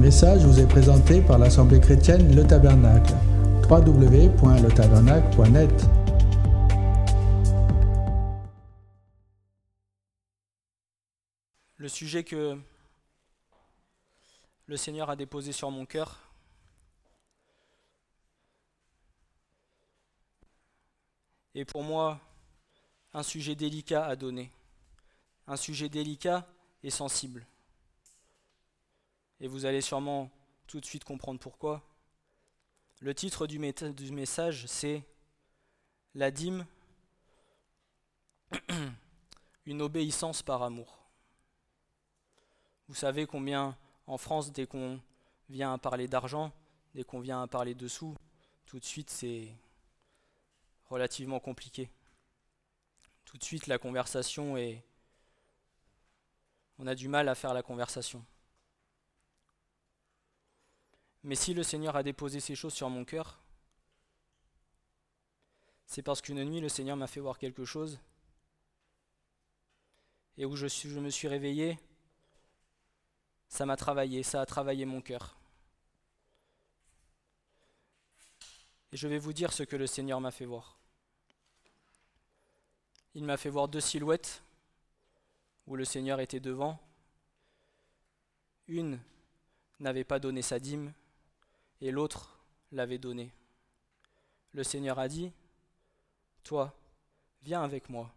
message vous est présenté par l'Assemblée chrétienne Le Tabernacle. www.letabernacle.net Le sujet que le Seigneur a déposé sur mon cœur, est pour moi un sujet délicat à donner, un sujet délicat et sensible. Et vous allez sûrement tout de suite comprendre pourquoi. Le titre du, message, c'est La dîme, une obéissance par amour. Vous savez combien en France, dès qu'on vient à parler d'argent, dès qu'on vient à parler de sous, tout de suite c'est relativement compliqué. Tout de suite la conversation est... On a du mal à faire la conversation. Mais si le Seigneur a déposé ces choses sur mon cœur, c'est parce qu'une nuit, le Seigneur m'a fait voir quelque chose, et où je, me suis réveillé, ça m'a travaillé, ça a travaillé mon cœur. Et je vais vous dire ce que le Seigneur m'a fait voir. Il m'a fait voir deux silhouettes où le Seigneur était devant. Une n'avait pas donné sa dîme et l'autre l'avait donné. Le Seigneur a dit, Toi, viens avec moi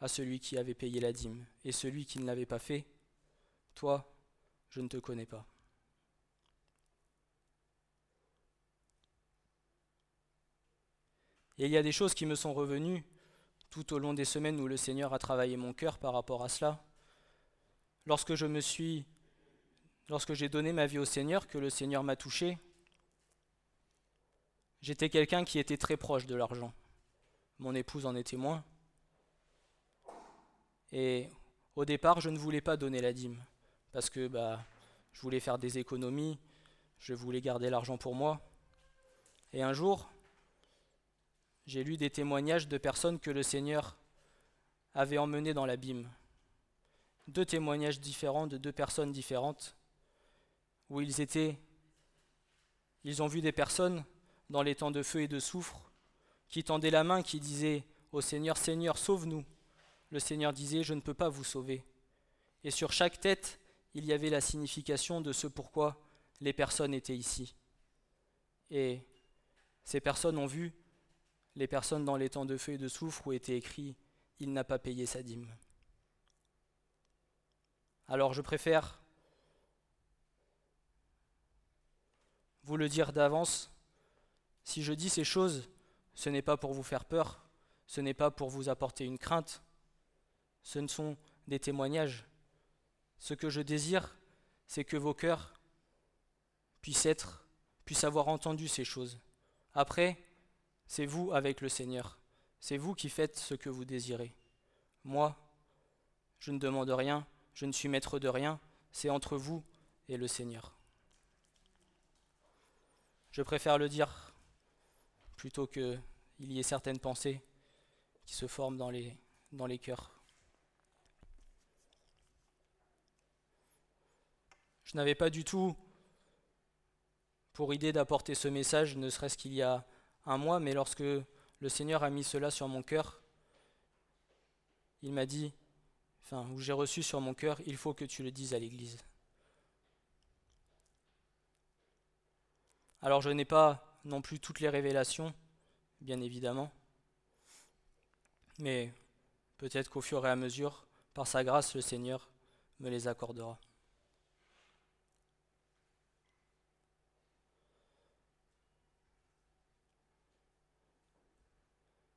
à celui qui avait payé la dîme, et celui qui ne l'avait pas fait, toi, je ne te connais pas. Et il y a des choses qui me sont revenues tout au long des semaines où le Seigneur a travaillé mon cœur par rapport à cela. Lorsque je me suis lorsque j'ai donné ma vie au Seigneur, que le Seigneur m'a touché, J'étais quelqu'un qui était très proche de l'argent. Mon épouse en est témoin. Et au départ, je ne voulais pas donner la dîme parce que bah, je voulais faire des économies, je voulais garder l'argent pour moi. Et un jour, j'ai lu des témoignages de personnes que le Seigneur avait emmenées dans l'abîme. Deux témoignages différents de deux personnes différentes où ils étaient ils ont vu des personnes dans les temps de feu et de soufre, qui tendait la main, qui disait au Seigneur, Seigneur, sauve-nous. Le Seigneur disait, je ne peux pas vous sauver. Et sur chaque tête, il y avait la signification de ce pourquoi les personnes étaient ici. Et ces personnes ont vu les personnes dans les temps de feu et de soufre où était écrit Il n'a pas payé sa dîme. Alors je préfère vous le dire d'avance si je dis ces choses, ce n'est pas pour vous faire peur, ce n'est pas pour vous apporter une crainte, ce ne sont des témoignages. Ce que je désire, c'est que vos cœurs puissent être, puissent avoir entendu ces choses. Après, c'est vous avec le Seigneur. C'est vous qui faites ce que vous désirez. Moi, je ne demande rien, je ne suis maître de rien, c'est entre vous et le Seigneur. Je préfère le dire plutôt qu'il y ait certaines pensées qui se forment dans les, dans cœurs. Je n'avais pas du tout pour idée d'apporter ce message, ne serait-ce qu'il y a un mois, mais lorsque le Seigneur a mis cela sur mon cœur, il m'a dit, enfin, où j'ai reçu sur mon cœur, il faut que tu le dises à l'Église. Alors je n'ai pas non plus toutes les révélations, bien évidemment, mais peut-être qu'au fur et à mesure, par sa grâce, le Seigneur me les accordera.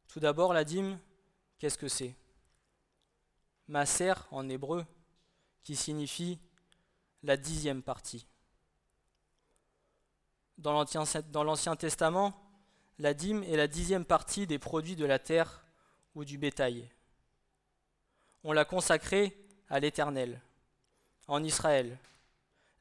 Tout d'abord, la dîme, qu'est-ce que c'est? Maser en hébreu, qui signifie la dixième partie. Dans l'Ancien Testament, la dîme est la dixième partie des produits de la terre ou du bétail. On l'a consacrée à l'Éternel. En Israël,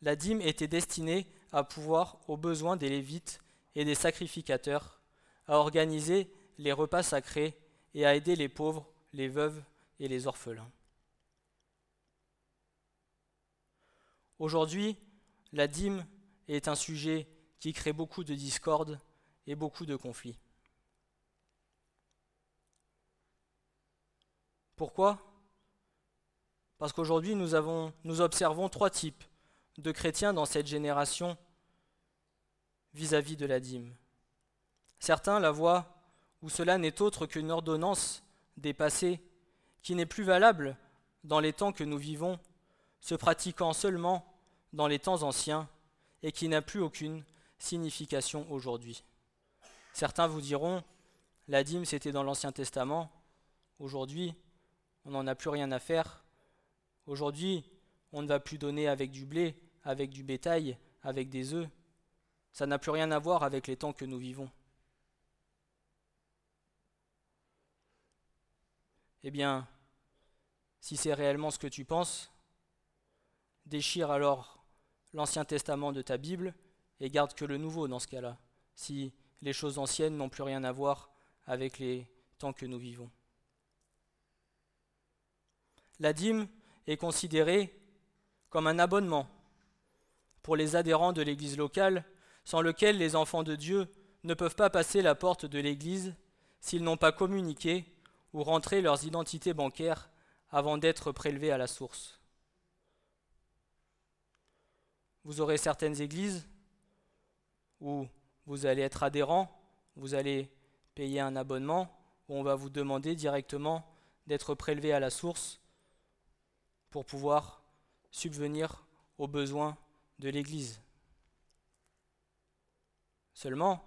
la dîme était destinée à pouvoir aux besoins des Lévites et des sacrificateurs, à organiser les repas sacrés et à aider les pauvres, les veuves et les orphelins. Aujourd'hui, la dîme est un sujet qui crée beaucoup de discorde et beaucoup de conflits. Pourquoi? Parce qu'aujourd'hui, nous, nous observons trois types de chrétiens dans cette génération vis-à-vis de la dîme. Certains la voient où cela n'est autre qu'une ordonnance dépassée, qui n'est plus valable dans les temps que nous vivons, se pratiquant seulement dans les temps anciens, et qui n'a plus aucune signification aujourd'hui. Certains vous diront, la dîme c'était dans l'Ancien Testament, aujourd'hui on n'en a plus rien à faire, aujourd'hui on ne va plus donner avec du blé, avec du bétail, avec des œufs, ça n'a plus rien à voir avec les temps que nous vivons. Eh bien, si c'est réellement ce que tu penses, déchire alors l'Ancien Testament de ta Bible et garde que le Nouveau dans ce cas-là, si les choses anciennes n'ont plus rien à voir avec les temps que nous vivons. La dîme est considérée comme un abonnement pour les adhérents de l'Église locale sans lequel les enfants de Dieu ne peuvent pas passer la porte de l'Église s'ils n'ont pas communiqué ou rentré leurs identités bancaires avant d'être prélevés à la source. Vous aurez certaines églises où vous allez être adhérent, vous allez payer un abonnement, où on va vous demander directement d'être prélevé à la source pour pouvoir subvenir aux besoins de l'Église. Seulement,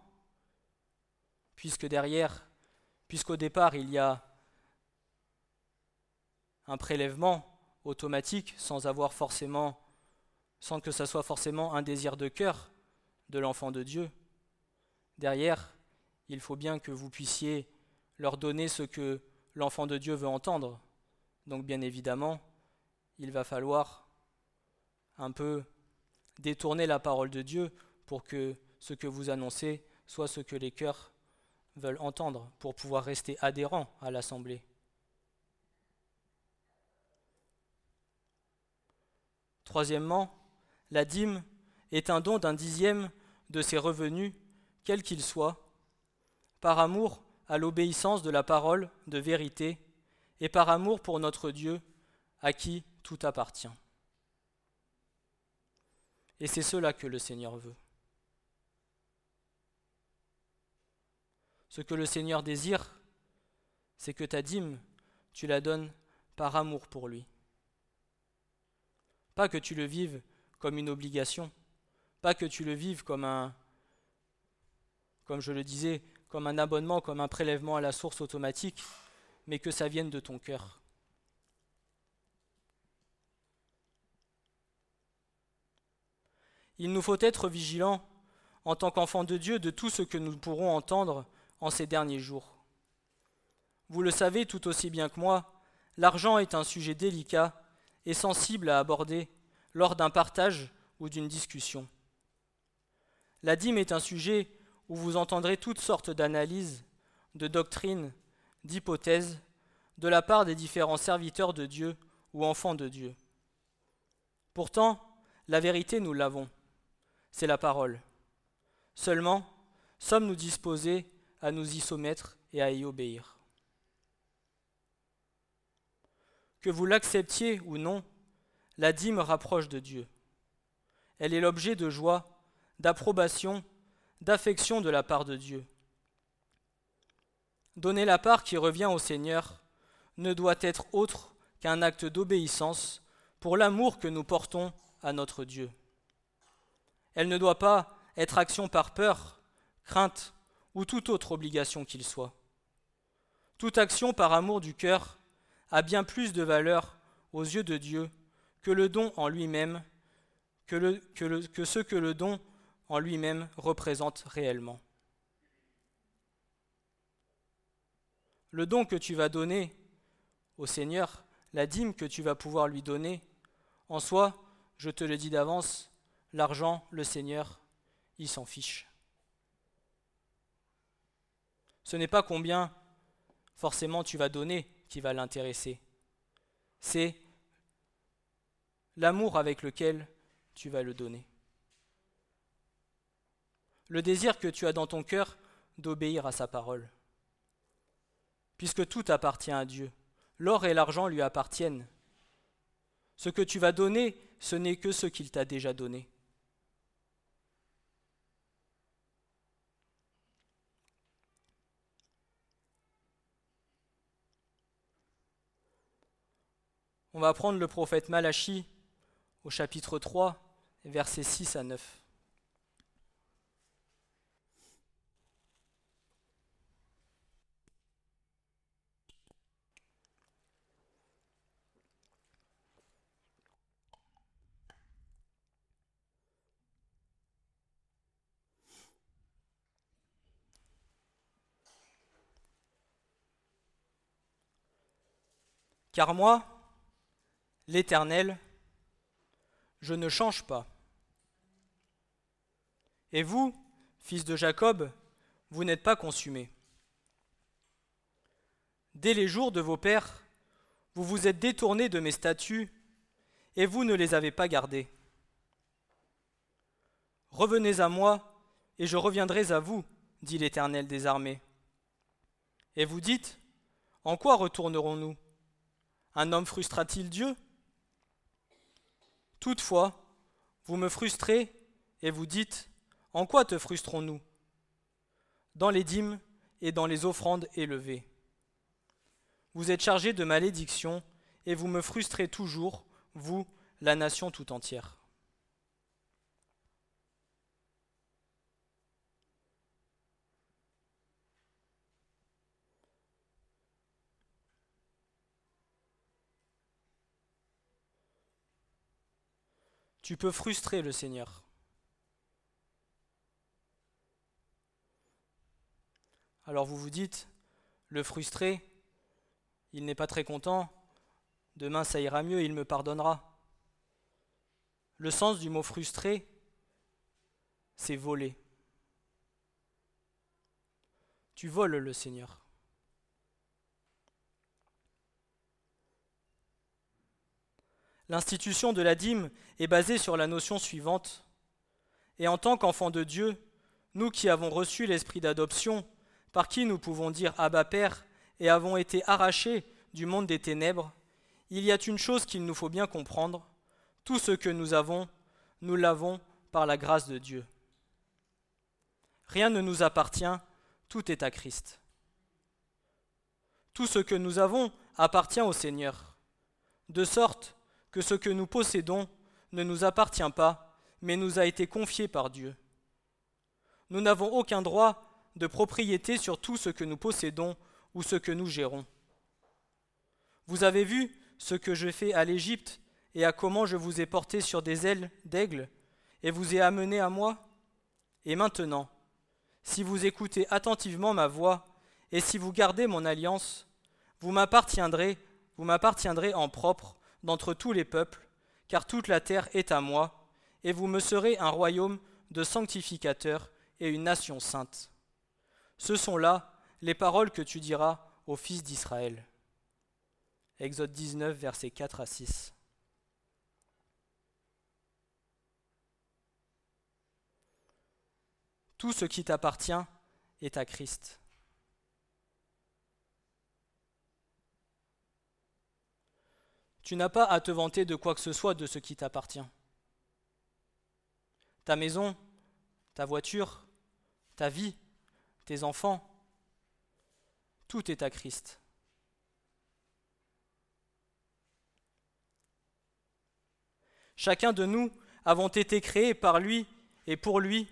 puisque derrière, puisqu'au départ il y a un prélèvement automatique sans avoir forcément, sans que ça soit forcément un désir de cœur de l'enfant de Dieu, derrière, il faut bien que vous puissiez leur donner ce que l'enfant de Dieu veut entendre. Donc bien évidemment, il va falloir un peu détourner la parole de Dieu pour que ce que vous annoncez soit ce que les cœurs veulent entendre pour pouvoir rester adhérents à l'Assemblée. Troisièmement, la dîme est un don d'un dixième de ses revenus, quel qu'il soit, par amour à l'obéissance de la parole de vérité et par amour pour notre Dieu, à qui tout appartient. Et c'est cela que le Seigneur veut. Ce que le Seigneur désire, c'est que ta dîme, tu la donnes par amour pour lui. Pas que tu le vives comme une obligation, pas que tu le vives comme un, comme je le disais, comme un abonnement, comme un prélèvement à la source automatique, mais que ça vienne de ton cœur. Il nous faut être vigilants en tant qu'enfants de Dieu de tout ce que nous pourrons entendre en ces derniers jours. Vous le savez tout aussi bien que moi, l'argent est un sujet délicat et sensible à aborder lors d'un partage ou d'une discussion. La dîme est un sujet où vous entendrez toutes sortes d'analyses, de doctrines, d'hypothèses de la part des différents serviteurs de Dieu ou enfants de Dieu. Pourtant, la vérité, nous l'avons. C'est la parole. Seulement, sommes-nous disposés à nous y soumettre et à y obéir? Que vous l'acceptiez ou non, la dîme rapproche de Dieu. Elle est l'objet de joie, d'approbation, d'affection de la part de Dieu. Donner la part qui revient au Seigneur ne doit être autre qu'un acte d'obéissance pour l'amour que nous portons à notre Dieu. Elle ne doit pas être action par peur, crainte ou toute autre obligation qu'il soit. Toute action par amour du cœur a bien plus de valeur aux yeux de Dieu que le don en lui-même, que, ce que le don en lui-même représente réellement. Le don que tu vas donner au Seigneur, la dîme que tu vas pouvoir lui donner, en soi, je te le dis d'avance, l'argent, le Seigneur, il s'en fiche ce n'est pas combien forcément tu vas donner qui va l'intéresser. C'est l'amour avec lequel tu vas le donner. Le désir que tu as dans ton cœur d'obéir à sa parole. Puisque tout appartient à Dieu, l'or et l'argent lui appartiennent. Ce que tu vas donner, ce n'est que ce qu'il t'a déjà donné. On va prendre le prophète Malachi au chapitre 3, versets 6 à 9. Car moi, l'Éternel, je ne change pas. Et vous, fils de Jacob, vous n'êtes pas consumés. Dès les jours de vos pères, vous vous êtes détournés de mes statuts, et vous ne les avez pas gardés. Revenez à moi, et je reviendrai à vous, dit l'Éternel des armées. Et vous dites, En quoi retournerons-nous? Un homme frustrera-t-il Dieu? Toutefois, vous me frustrez et vous dites, En quoi te frustrons-nous? Dans les dîmes et dans les offrandes élevées. Vous êtes chargés de malédiction et vous me frustrez toujours, vous, la nation tout entière. Tu peux frustrer le Seigneur. Alors vous vous dites, le frustré, il n'est pas très content, demain ça ira mieux, il me pardonnera. Le sens du mot frustré, c'est voler. Tu voles le Seigneur. L'institution de la dîme est basée sur la notion suivante. Et en tant qu'enfants de Dieu, nous qui avons reçu l'esprit d'adoption, par qui nous pouvons dire Abba Père et avons été arrachés du monde des ténèbres, il y a une chose qu'il nous faut bien comprendre, tout ce que nous avons, nous l'avons par la grâce de Dieu. Rien ne nous appartient, tout est à Christ. Tout ce que nous avons appartient au Seigneur, de sorte que ce que nous possédons ne nous appartient pas, mais nous a été confié par Dieu. Nous n'avons aucun droit de propriété sur tout ce que nous possédons ou ce que nous gérons. Vous avez vu ce que je fais à l'Égypte et à comment je vous ai porté sur des ailes d'aigle et vous ai amené à moi? Et maintenant, si vous écoutez attentivement ma voix et si vous gardez mon alliance, vous m'appartiendrez, vous m'appartiendrez en propre d'entre tous les peuples, car toute la terre est à moi, et vous me serez un royaume de sanctificateurs et une nation sainte. Ce sont là les paroles que tu diras aux fils d'Israël. Exode 19, versets 4 à 6. Tout ce qui t'appartient est à Christ. Tu n'as pas à te vanter de quoi que ce soit de ce qui t'appartient. Ta maison, ta voiture, ta vie, tes enfants, tout est à Christ. Chacun de nous avons été créés par lui et pour lui,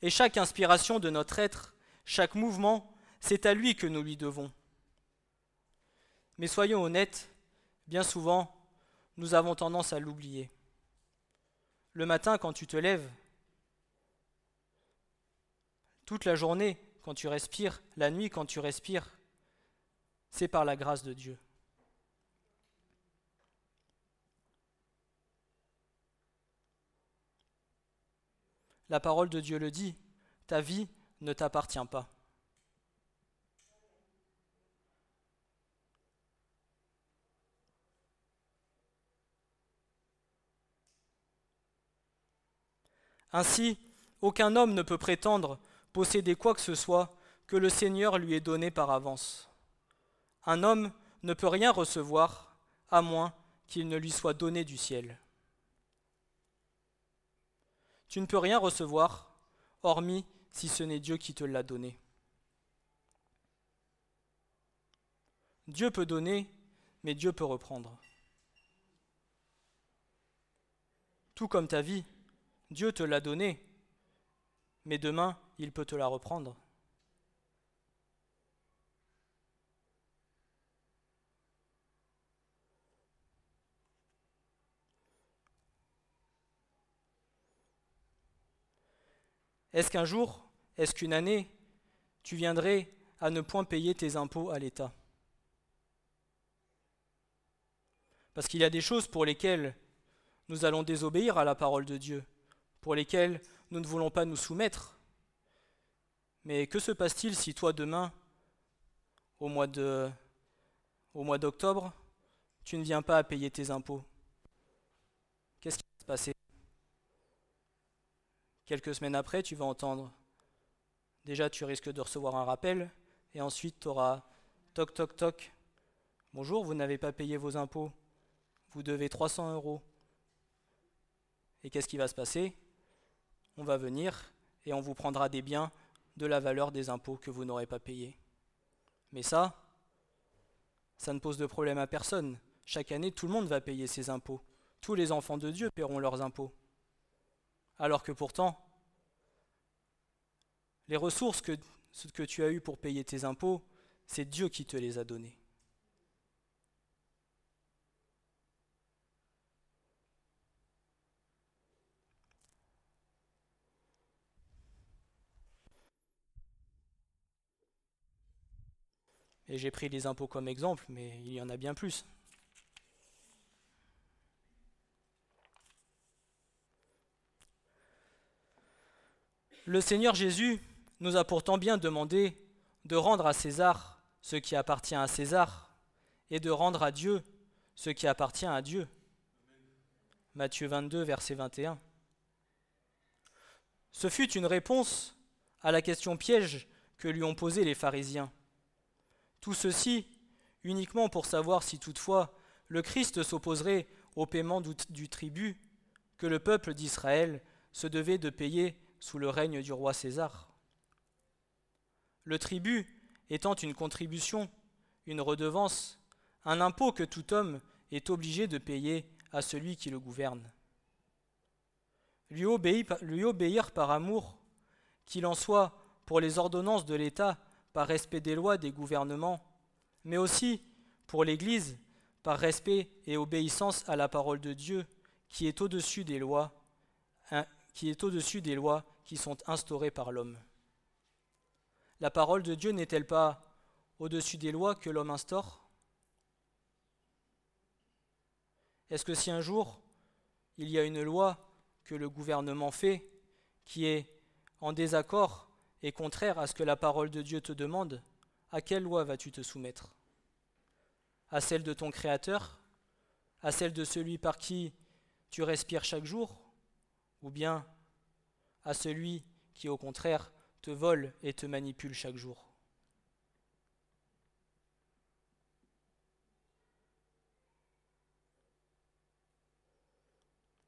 et chaque inspiration de notre être, chaque mouvement, c'est à lui que nous lui devons. Mais soyons honnêtes, bien souvent, nous avons tendance à l'oublier. Le matin, quand tu te lèves, toute la journée, quand tu respires, la nuit, quand tu respires, c'est par la grâce de Dieu. La parole de Dieu le dit, ta vie ne t'appartient pas. Ainsi, Aucun homme ne peut prétendre posséder quoi que ce soit que le Seigneur lui ait donné par avance. Un homme ne peut rien recevoir à moins qu'il ne lui soit donné du ciel. Tu ne peux rien recevoir, hormis si ce n'est Dieu qui te l'a donné. Dieu peut donner, mais Dieu peut reprendre. Tout comme ta vie, Dieu te l'a donnée, mais demain, il peut te la reprendre. Est-ce qu'un jour, est-ce qu'une année, tu viendrais à ne point payer tes impôts à l'État? Parce qu'il y a des choses pour lesquelles nous allons désobéir à la parole de Dieu, pour lesquelles nous ne voulons pas nous soumettre. Mais que se passe-t-il si toi demain, au mois au mois d'octobre, tu ne viens pas à payer tes impôts? Qu'est-ce qui va se passer? Quelques semaines après, tu vas entendre, déjà tu risques de recevoir un rappel, et ensuite tu auras toc toc toc, bonjour, vous n'avez pas payé vos impôts, vous devez 300 euros. Et qu'est-ce qui va se passer? On va venir et on vous prendra des biens de la valeur des impôts que vous n'aurez pas payés. Mais ça, ça ne pose de problème à personne. Chaque année, tout le monde va payer ses impôts. Tous les enfants de Dieu paieront leurs impôts alors que pourtant, les ressources que, tu as eues pour payer tes impôts, c'est Dieu qui te les a données. Et j'ai pris les impôts comme exemple, mais il y en a bien plus. Le Seigneur Jésus nous a pourtant bien demandé de rendre à César ce qui appartient à César et de rendre à Dieu ce qui appartient à Dieu. Matthieu 22, verset 21. Ce fut une réponse à la question piège que lui ont posée les pharisiens. Tout ceci uniquement pour savoir si toutefois le Christ s'opposerait au paiement du tribut que le peuple d'Israël se devait de payer sous le règne du roi César. Le tribut étant une contribution, une redevance, un impôt que tout homme est obligé de payer à celui qui le gouverne. Lui obéir, par amour, qu'il en soit pour les ordonnances de l'État, par respect des lois des gouvernements, mais aussi pour l'Église, par respect et obéissance à la parole de Dieu, qui est au-dessus des lois, qui est au-dessus des lois qui sont instaurées par l'homme. La parole de Dieu n'est-elle pas au-dessus des lois que l'homme instaure? Est-ce que si un jour il y a une loi que le gouvernement fait qui est en désaccord et contraire à ce que la parole de Dieu te demande, à quelle loi vas-tu te soumettre? À celle de ton Créateur? À celle de celui par qui tu respires chaque jour? Ou bien à celui qui au contraire te vole et te manipule chaque jour?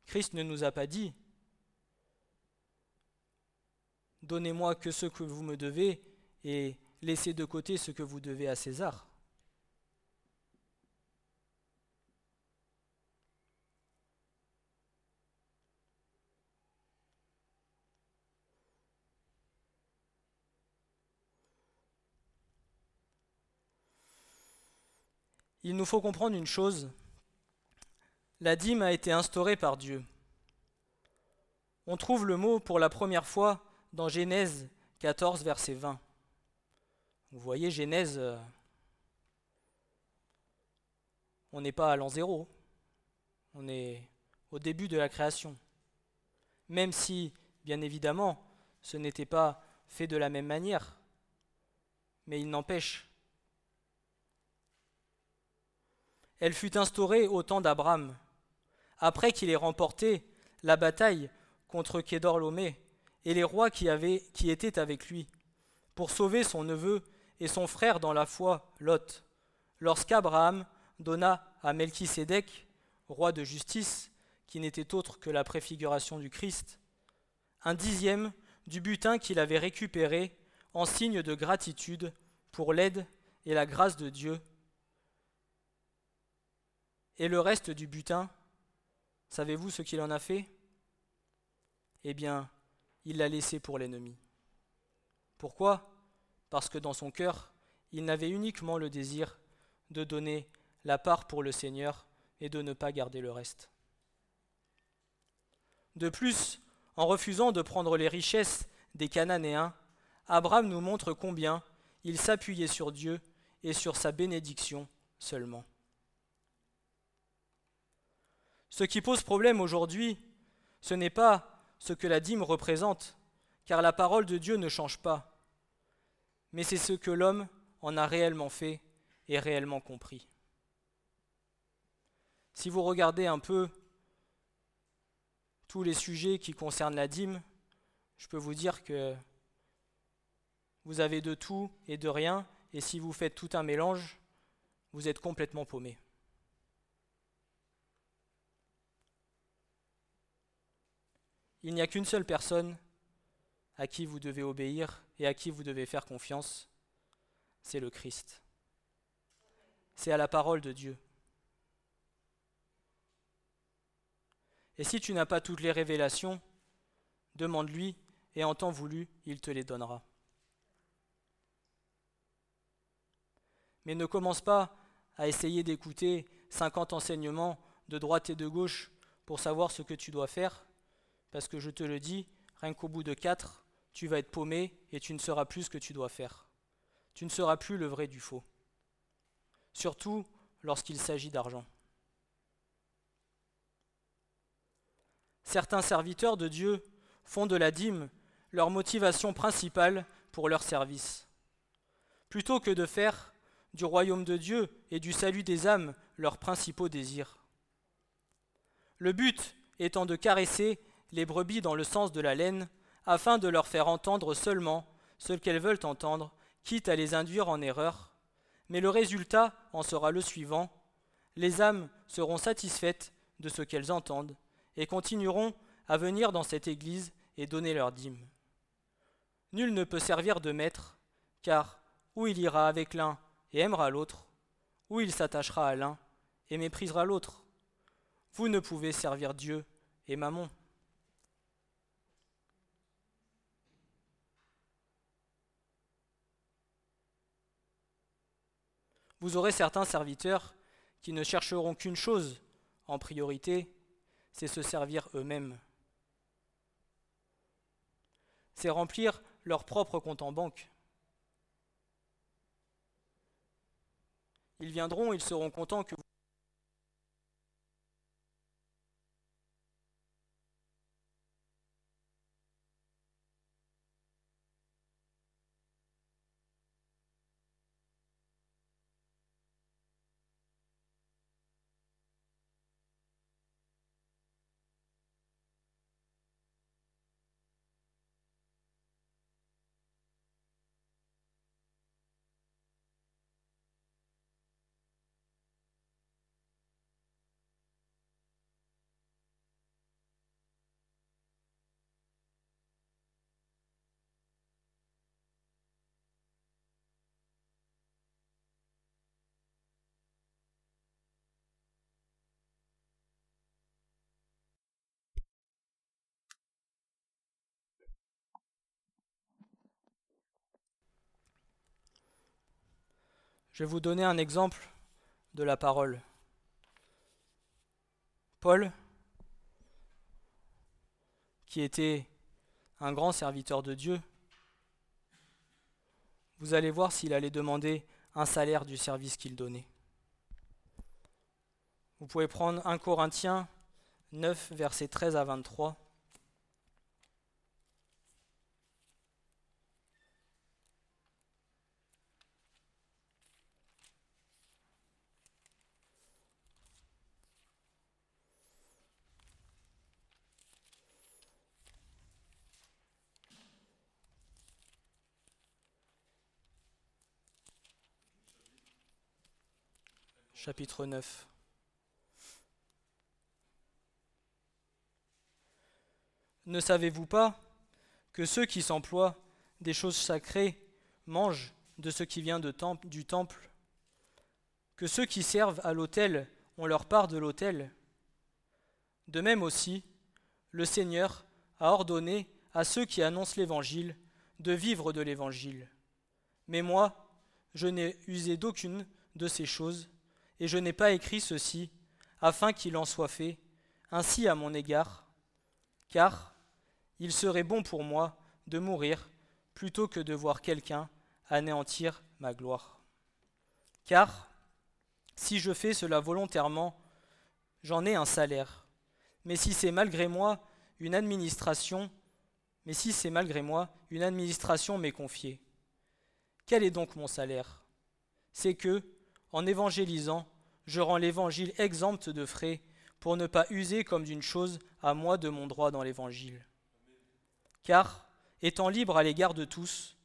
Christ ne nous a pas dit Donnez-moi que ce que vous me devez et laissez de côté ce que vous devez à César. il nous faut comprendre une chose. La dîme a été instaurée par Dieu. On trouve le mot pour la première fois dans Genèse 14, verset 20. Vous voyez, Genèse, euh, on n'est pas à l'an zéro, on est au début de la création. Même si, bien évidemment, ce n'était pas fait de la même manière, mais il n'empêche Elle fut instaurée au temps d'Abraham. Après qu'il ait remporté la bataille contre Kédorlomé et les rois qui, étaient avec lui, pour sauver son neveu et son frère dans la foi, Lot, lorsqu'Abraham donna à Melchisédek, roi de justice, qui n'était autre que la préfiguration du Christ, un dixième du butin qu'il avait récupéré en signe de gratitude pour l'aide et la grâce de Dieu. Et le reste du butin, savez-vous ce qu'il en a fait? Eh bien, il l'a laissé pour l'ennemi. Pourquoi? Parce que dans son cœur, il n'avait uniquement le désir de donner la part pour le Seigneur et de ne pas garder le reste. De plus, en refusant de prendre les richesses des Cananéens, Abraham nous montre combien il s'appuyait sur Dieu et sur sa bénédiction seulement. Ce qui pose problème aujourd'hui, ce n'est pas ce que la dîme représente, car la parole de Dieu ne change pas, mais c'est ce que l'homme en a réellement fait et réellement compris. Si vous regardez un peu tous les sujets qui concernent la dîme, je peux vous dire que vous avez de tout et de rien, et si vous faites tout un mélange, vous êtes complètement paumé. Il n'y a qu'une seule personne à qui vous devez obéir et à qui vous devez faire confiance, c'est le Christ. C'est à la parole de Dieu. Et si tu n'as pas toutes les révélations, demande-lui et en temps voulu, il te les donnera. Mais ne commence pas à essayer d'écouter 50 enseignements de droite et de gauche pour savoir ce que tu dois faire, parce que je te le dis, rien qu'au bout de quatre, tu vas être paumé et tu ne sauras plus ce que tu dois faire. Tu ne seras plus le vrai du faux. Surtout lorsqu'il s'agit d'argent. Certains serviteurs de Dieu font de la dîme leur motivation principale pour leur service. Plutôt que de faire du royaume de Dieu et du salut des âmes leurs principaux désirs. Le but étant de caresser les brebis dans le sens de la laine, afin de leur faire entendre seulement ce qu'elles veulent entendre, quitte à les induire en erreur. Mais le résultat en sera le suivant. Les âmes seront satisfaites de ce qu'elles entendent et continueront à venir dans cette Église et donner leur dîme. Nul ne peut servir de maître, car ou il ira avec l'un et aimera l'autre, ou il s'attachera à l'un et méprisera l'autre. Vous ne pouvez servir Dieu et Mammon. Vous aurez certains serviteurs qui ne chercheront qu'une chose en priorité, c'est se servir eux-mêmes. C'est remplir leur propre compte en banque. Ils viendront, ils seront contents que vous Je vais vous donner un exemple de la parole. Paul, qui était un grand serviteur de Dieu, vous allez voir s'il allait demander un salaire du service qu'il donnait. Vous pouvez prendre 1 Corinthiens 9, versets 13 à 23. Chapitre 9. Ne savez-vous pas que ceux qui s'emploient des choses sacrées mangent de ce qui vient du temple, que ceux qui servent à l'autel ont leur part de l'autel? De même aussi, le Seigneur a ordonné à ceux qui annoncent l'Évangile de vivre de l'Évangile. Mais moi, je n'ai usé d'aucune de ces choses, et je n'ai pas écrit ceci, afin qu'il en soit fait ainsi à mon égard, car il serait bon pour moi de mourir plutôt que de voir quelqu'un anéantir ma gloire. Car si je fais cela volontairement, j'en ai un salaire. Mais si c'est malgré moi une administration, mais si c'est malgré moi une administration m'est confiée, quel est donc mon salaire? C'est que, en évangélisant, je rends l'évangile exempt de frais pour ne pas user comme d'une chose à moi de mon droit dans l'évangile. Car, étant libre à l'égard de tous,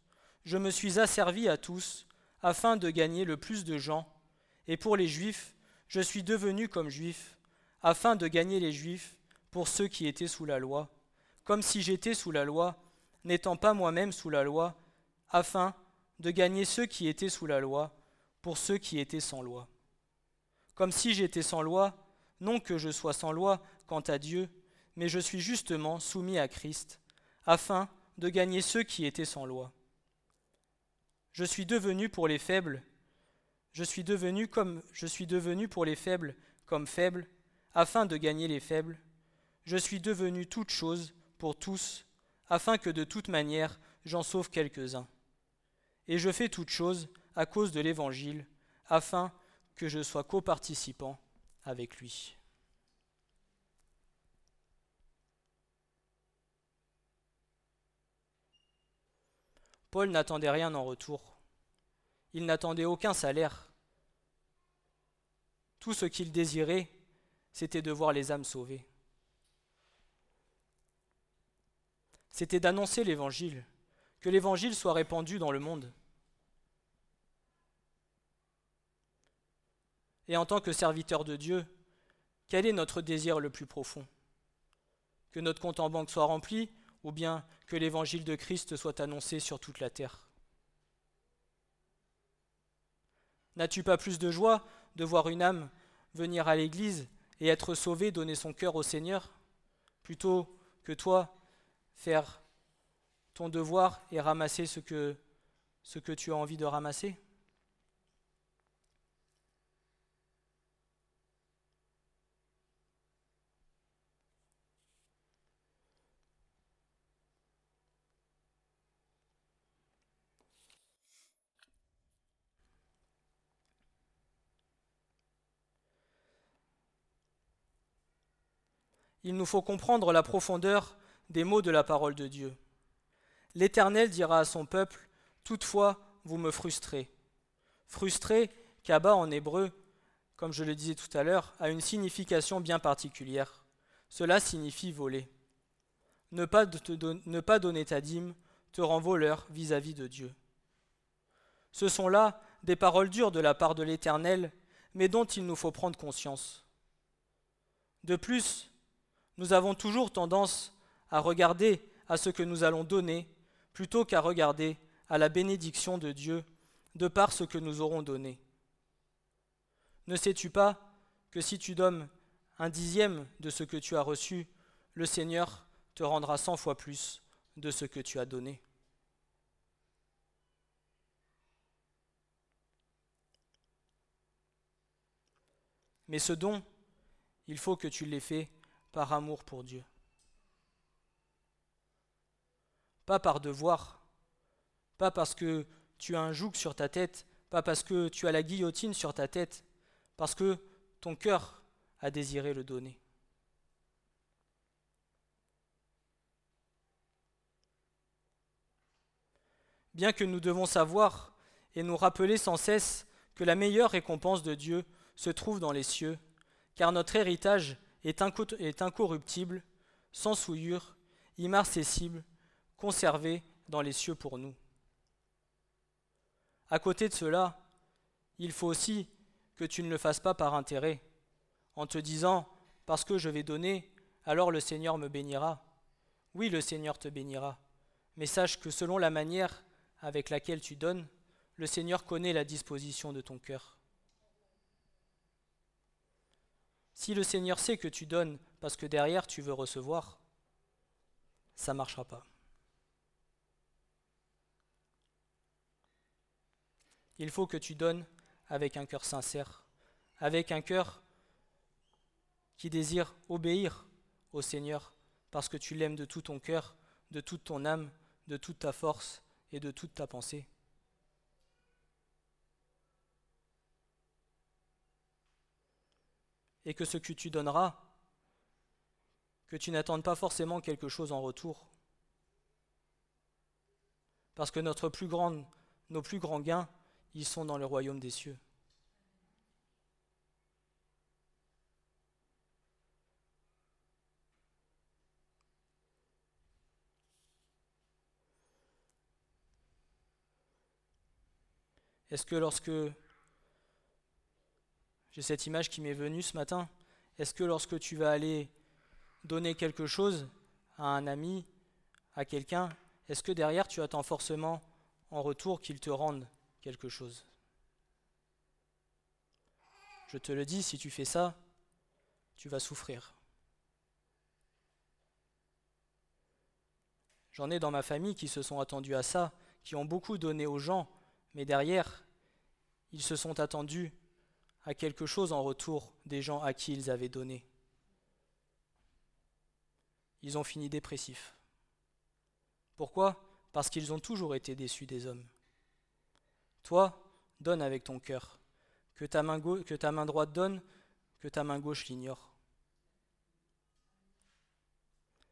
je me suis asservi à tous afin de gagner le plus de gens, et pour les Juifs, je suis devenu comme Juif, afin de gagner les Juifs pour ceux qui étaient sous la loi, comme si j'étais sous la loi, n'étant pas moi-même sous la loi, afin de gagner ceux qui étaient sous la loi pour ceux qui étaient sans loi. Comme si j'étais sans loi, non que je sois sans loi quant à Dieu, mais je suis justement soumis à Christ, afin de gagner ceux qui étaient sans loi. Je suis devenu pour les faibles, je suis devenu comme je suis devenu pour les faibles comme faible, afin de gagner les faibles. Je suis devenu toute chose pour tous, afin que de toute manière j'en sauve quelques-uns. Et je fais toute chose à cause de l'Évangile, afin que je sois coparticipant avec lui. Paul n'attendait rien en retour. Il n'attendait aucun salaire. Tout ce qu'il désirait, c'était de voir les âmes sauvées. C'était d'annoncer l'Évangile, que l'Évangile soit répandu dans le monde. Et en tant que serviteur de Dieu, quel est notre désir le plus profond? Que notre compte en banque soit rempli ou bien que l'évangile de Christ soit annoncé sur toute la terre? N'as-tu pas plus de joie de voir une âme venir à l'Église et être sauvée, donner son cœur au Seigneur, plutôt que toi faire ton devoir et ramasser ce que, ce que tu as envie de ramasser? Il nous faut comprendre la profondeur des mots de la parole de Dieu. L'Éternel dira à son peuple, Toutefois, vous me frustrez. Frustré, Kaba en hébreu, comme je le disais tout à l'heure, a une signification bien particulière. Cela signifie voler. Ne pas, ne pas donner ta dîme te rend voleur vis-à-vis -vis de Dieu. Ce sont là des paroles dures de la part de l'Éternel, mais dont il nous faut prendre conscience. De plus, nous avons toujours tendance à regarder à ce que nous allons donner plutôt qu'à regarder à la bénédiction de Dieu de par ce que nous aurons donné. Ne sais-tu pas que si tu donnes un dixième de ce que tu as reçu, le Seigneur te rendra cent fois plus de ce que tu as donné? Mais ce don, il faut que tu l'aies fait par amour pour Dieu. Pas par devoir, pas parce que tu as un joug sur ta tête, pas parce que tu as la guillotine sur ta tête, parce que ton cœur a désiré le donner. Bien que nous devons savoir et nous rappeler sans cesse que la meilleure récompense de Dieu se trouve dans les cieux, car notre héritage est, incorruptible, sans souillure, immarcessible, conservé dans les cieux pour nous. À côté de cela, il faut aussi que tu ne le fasses pas par intérêt, en te disant Parce que je vais donner, alors le Seigneur me bénira. Oui, le Seigneur te bénira, mais sache que selon la manière avec laquelle tu donnes, le Seigneur connaît la disposition de ton cœur. Si le Seigneur sait que tu donnes parce que derrière tu veux recevoir, ça ne marchera pas. Il faut que tu donnes avec un cœur sincère, avec un cœur qui désire obéir au Seigneur parce que tu l'aimes de tout ton cœur, de toute ton âme, de toute ta force et de toute ta pensée. Et que ce que tu donneras, que tu n'attendes pas forcément quelque chose en retour. Parce que notre plus nos plus grands gains, ils sont dans le royaume des cieux. Est-ce que lorsque j'ai cette image qui m'est venue ce matin, est-ce que lorsque tu vas aller donner quelque chose à un ami, à quelqu'un, est-ce que derrière tu attends forcément en retour qu'il te rende quelque chose? Je te le dis, si tu fais ça, tu vas souffrir. J'en ai dans ma famille qui se sont attendus à ça, qui ont beaucoup donné aux gens, mais derrière, ils se sont attendus à quelque chose en retour des gens à qui ils avaient donné. Ils ont fini dépressifs. Pourquoi? Parce qu'ils ont toujours été déçus des hommes. Toi, donne avec ton cœur. Que ta main, que ta main droite donne, que ta main gauche l'ignore.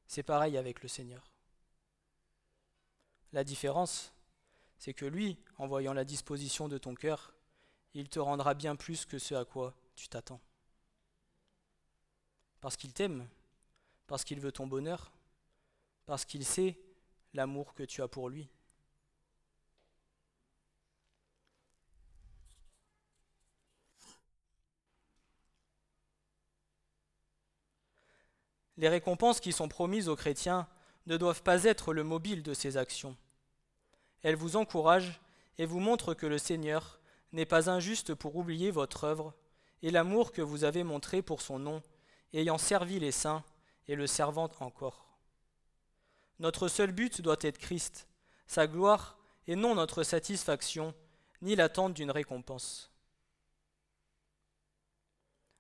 C'est pareil avec le Seigneur. La différence, c'est que lui, en voyant la disposition de ton cœur, il te rendra bien plus que ce à quoi tu t'attends. Parce qu'il t'aime, parce qu'il veut ton bonheur, parce qu'il sait l'amour que tu as pour lui. Les récompenses qui sont promises aux chrétiens ne doivent pas être le mobile de ces actions. Elles vous encouragent et vous montrent que le Seigneur n'est pas injuste pour oublier votre œuvre et l'amour que vous avez montré pour son nom, ayant servi les saints et le servant encore. Notre seul but doit être Christ, sa gloire, et non notre satisfaction, ni l'attente d'une récompense.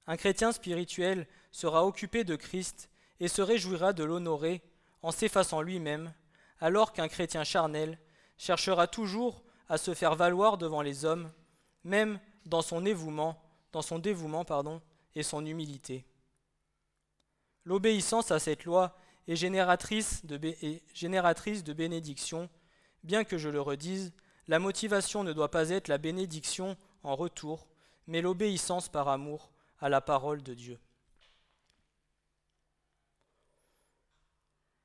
Un chrétien spirituel sera occupé de Christ et se réjouira de l'honorer en s'effaçant lui-même, alors qu'un chrétien charnel cherchera toujours à se faire valoir devant les hommes même dans son dévouement, dans son dévouement pardon, et son humilité. L'obéissance à cette loi est génératrice de, est bénédiction, bien que je le redise, la motivation ne doit pas être la bénédiction en retour, mais l'obéissance par amour à la parole de Dieu.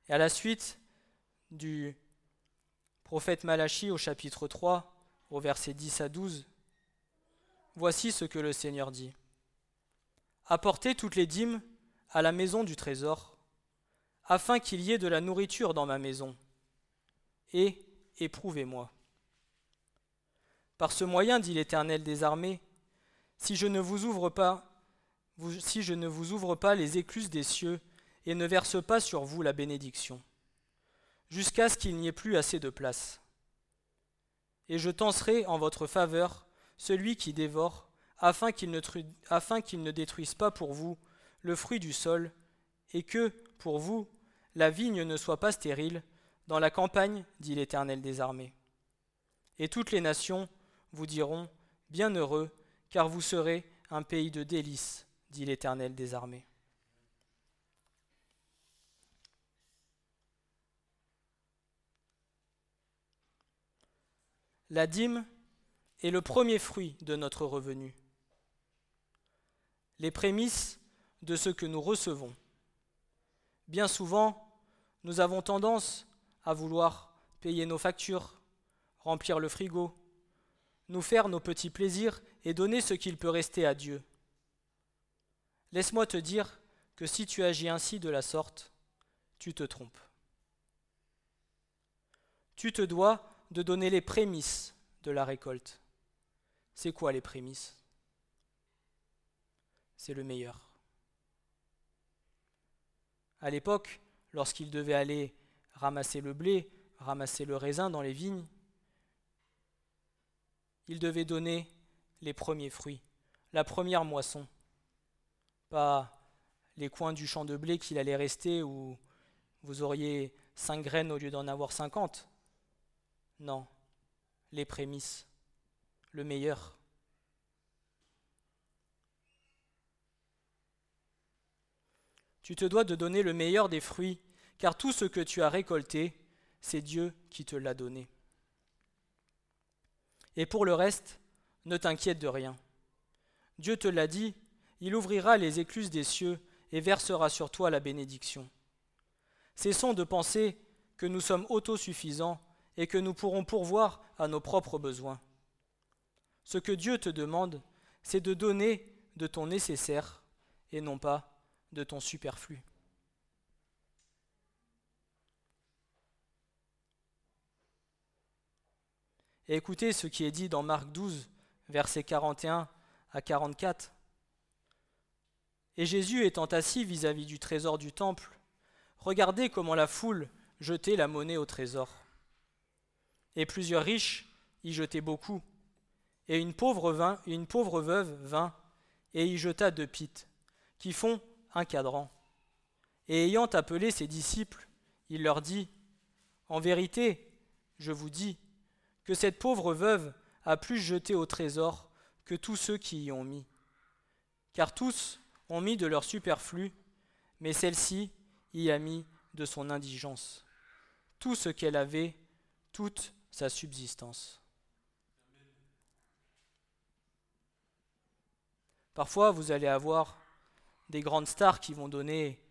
Et à la suite du prophète Malachie au chapitre 3, au verset 10 à 12, Voici ce que le Seigneur dit. Apportez toutes les dîmes à la maison du trésor, afin qu'il y ait de la nourriture dans ma maison, et éprouvez-moi. Par ce moyen, dit l'Éternel des armées, si je ne vous ouvre pas, si je ne vous ouvre pas les écluses des cieux et ne verse pas sur vous la bénédiction, jusqu'à ce qu'il n'y ait plus assez de place. Et je tenserai en votre faveur celui qui dévore, afin qu'il ne, détruise pas pour vous le fruit du sol, et que, pour vous, la vigne ne soit pas stérile, dans la campagne, dit l'Éternel des armées. Et toutes les nations vous diront, Bienheureux, car vous serez un pays de délices, dit l'Éternel des armées. La dîme est le premier fruit de notre revenu, les prémices de ce que nous recevons. Bien souvent, nous avons tendance à vouloir payer nos factures, remplir le frigo, nous faire nos petits plaisirs et donner ce qu'il peut rester à Dieu. Laisse-moi te dire que si tu agis ainsi de la sorte, tu te trompes. Tu te dois de donner les prémices de la récolte. C'est quoi les prémices? C'est le meilleur. À l'époque, lorsqu'il devait aller ramasser le blé, ramasser le raisin dans les vignes, il devait donner les premiers fruits, la première moisson, pas les coins du champ de blé qu'il allait rester où vous auriez cinq graines au lieu d'en avoir cinquante. Non, les prémices, le meilleur. Tu te dois de donner le meilleur des fruits, car tout ce que tu as récolté, c'est Dieu qui te l'a donné. Et pour le reste, ne t'inquiète de rien. Dieu te l'a dit, il ouvrira les écluses des cieux et versera sur toi la bénédiction. Cessons de penser que nous sommes autosuffisants et que nous pourrons pourvoir à nos propres besoins. Ce que Dieu te demande, c'est de donner de ton nécessaire et non pas de ton superflu. Écoutez ce qui est dit dans Marc 12, versets 41 à 44. Et Jésus étant assis vis-à-vis du trésor du temple, regardez comment la foule jetait la monnaie au trésor. Et plusieurs riches y jetaient beaucoup. Et une pauvre, veuve vint et y jeta deux pites, qui font un cadran. Et ayant appelé ses disciples, il leur dit, En vérité, je vous dis, que cette pauvre veuve a plus jeté au trésor que tous ceux qui y ont mis. Car tous ont mis de leur superflu, mais celle-ci y a mis de son indigence. Tout ce qu'elle avait, toute sa subsistance. Parfois, vous allez avoir des grandes stars qui vont donner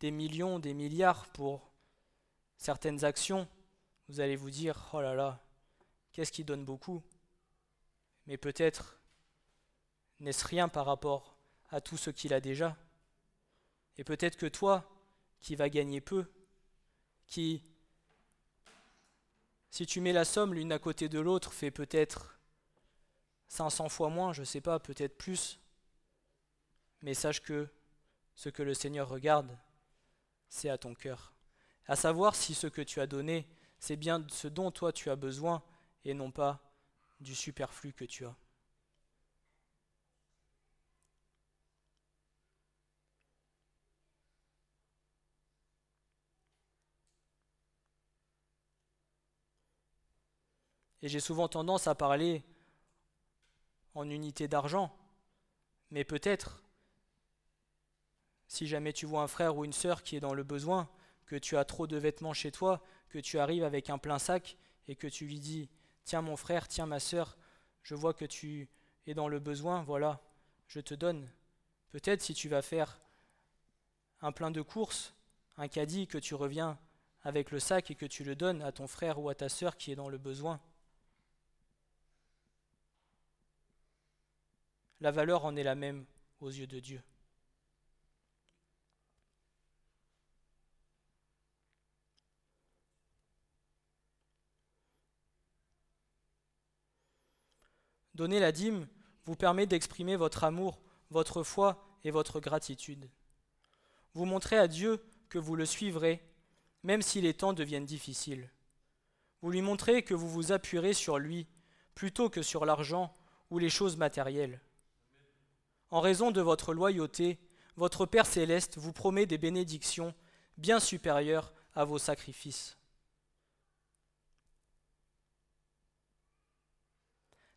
des millions, des milliards pour certaines actions. Vous allez vous dire, oh là là, qu'est-ce qui donne beaucoup? Mais peut-être n'est-ce rien par rapport à tout ce qu'il a déjà. Et peut-être que toi, qui vas gagner peu, qui, si tu mets la somme l'une à côté de l'autre, fait peut-être 500 fois moins, je ne sais pas, peut-être plus. Mais sache que ce que le Seigneur regarde, c'est à ton cœur. À savoir si ce que tu as donné, c'est bien ce dont toi tu as besoin et non pas du superflu que tu as. Et j'ai souvent tendance à parler en unité d'argent, mais peut-être, si jamais tu vois un frère ou une sœur qui est dans le besoin, que tu as trop de vêtements chez toi, que tu arrives avec un plein sac et que tu lui dis Tiens mon frère, tiens ma sœur, je vois que tu es dans le besoin, voilà, je te donne. Peut-être si tu vas faire un plein de courses, un caddie, que tu reviens avec le sac et que tu le donnes à ton frère ou à ta sœur qui est dans le besoin. La valeur en est la même aux yeux de Dieu. Donner la dîme vous permet d'exprimer votre amour, votre foi et votre gratitude. Vous montrez à Dieu que vous le suivrez, même si les temps deviennent difficiles. Vous lui montrez que vous vous appuierez sur lui plutôt que sur l'argent ou les choses matérielles. En raison de votre loyauté, votre Père céleste vous promet des bénédictions bien supérieures à vos sacrifices.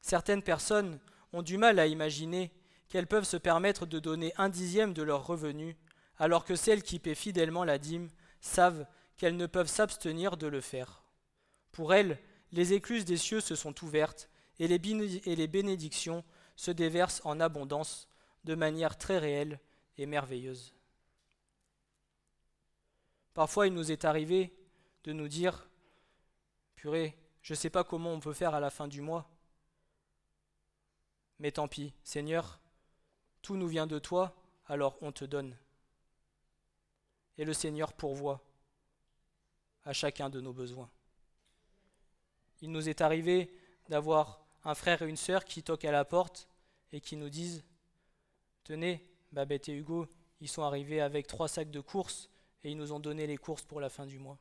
Certaines personnes ont du mal à imaginer qu'elles peuvent se permettre de donner un dixième de leurs revenus, alors que celles qui paient fidèlement la dîme savent qu'elles ne peuvent s'abstenir de le faire. Pour elles, les écluses des cieux se sont ouvertes et les bénédictions se déversent en abondance de manière très réelle et merveilleuse. Parfois, il nous est arrivé de nous dire Purée, je ne sais pas comment on peut faire à la fin du mois. Mais tant pis, Seigneur, tout nous vient de toi, alors on te donne. Et le Seigneur pourvoit à chacun de nos besoins. Il nous est arrivé d'avoir un frère et une sœur qui toquent à la porte et qui nous disent Tenez, Babette et Hugo, ils sont arrivés avec trois sacs de courses et ils nous ont donné les courses pour la fin du mois.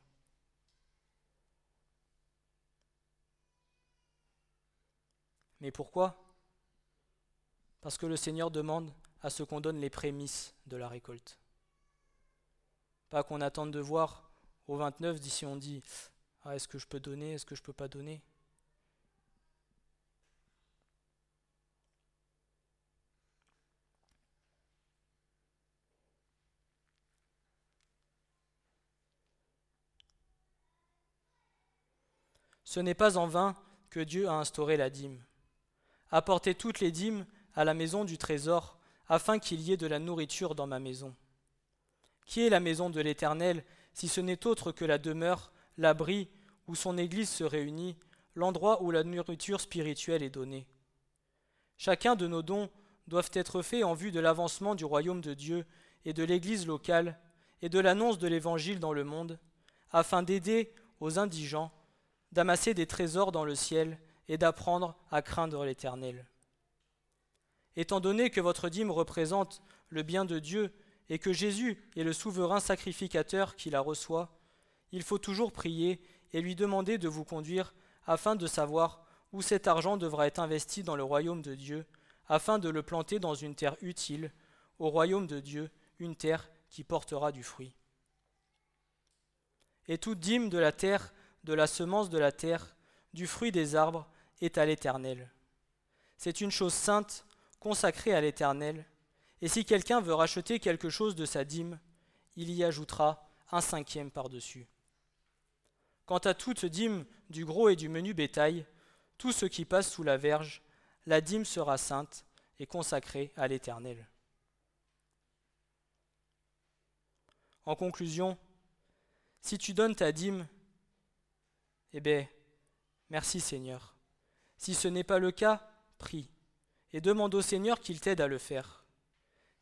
Mais pourquoi? Parce que le Seigneur demande à ce qu'on donne les prémices de la récolte. Pas qu'on attende de voir au 29 d'ici on dit ah, est-ce que je peux donner, est-ce que je peux pas donner? Ce n'est pas en vain que Dieu a instauré la dîme. Apportez toutes les dîmes à la maison du trésor, afin qu'il y ait de la nourriture dans ma maison. Qui est la maison de l'Éternel, si ce n'est autre que la demeure, l'abri, où son Église se réunit, l'endroit où la nourriture spirituelle est donnée? Chacun de nos dons doivent être faits en vue de l'avancement du royaume de Dieu et de l'Église locale et de l'annonce de l'Évangile dans le monde, afin d'aider aux indigents d'amasser des trésors dans le ciel et d'apprendre à craindre l'Éternel. Étant donné que votre dîme représente le bien de Dieu et que Jésus est le souverain sacrificateur qui la reçoit, il faut toujours prier et lui demander de vous conduire afin de savoir où cet argent devra être investi dans le royaume de Dieu, afin de le planter dans une terre utile, au royaume de Dieu, une terre qui portera du fruit. Et toute dîme de la terre de la semence de la terre, du fruit des arbres, est à l'Éternel. C'est une chose sainte, consacrée à l'Éternel, et si quelqu'un veut racheter quelque chose de sa dîme, il y ajoutera un cinquième par-dessus. Quant à toute dîme du gros et du menu bétail, tout ce qui passe sous la verge, la dîme sera sainte et consacrée à l'Éternel. En conclusion, si tu donnes ta dîme eh bien, merci Seigneur. Si ce n'est pas le cas, prie et demande au Seigneur qu'il t'aide à le faire.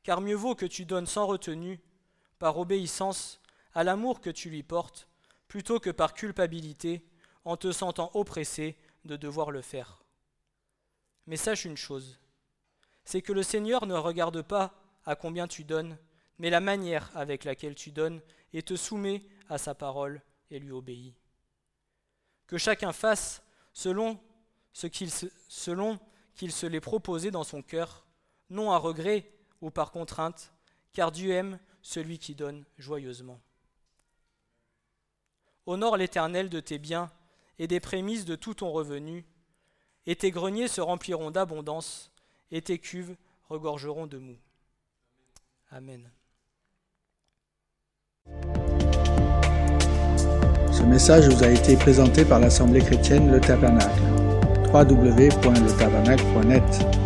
Car mieux vaut que tu donnes sans retenue, par obéissance à l'amour que tu lui portes, plutôt que par culpabilité, en te sentant oppressé de devoir le faire. Mais sache une chose, c'est que le Seigneur ne regarde pas à combien tu donnes, mais la manière avec laquelle tu donnes, et te soumet à sa parole et lui obéit que chacun fasse selon ce qu'il se, selon qu'il se l'est proposé dans son cœur, non à regret ou par contrainte, car Dieu aime celui qui donne joyeusement. Honore l'Éternel de tes biens et des prémices de tout ton revenu, et tes greniers se rempliront d'abondance, et tes cuves regorgeront de mou. Amen. Ce message vous a été présenté par l'Assemblée chrétienne Le Tabernacle. www.letabernacle.net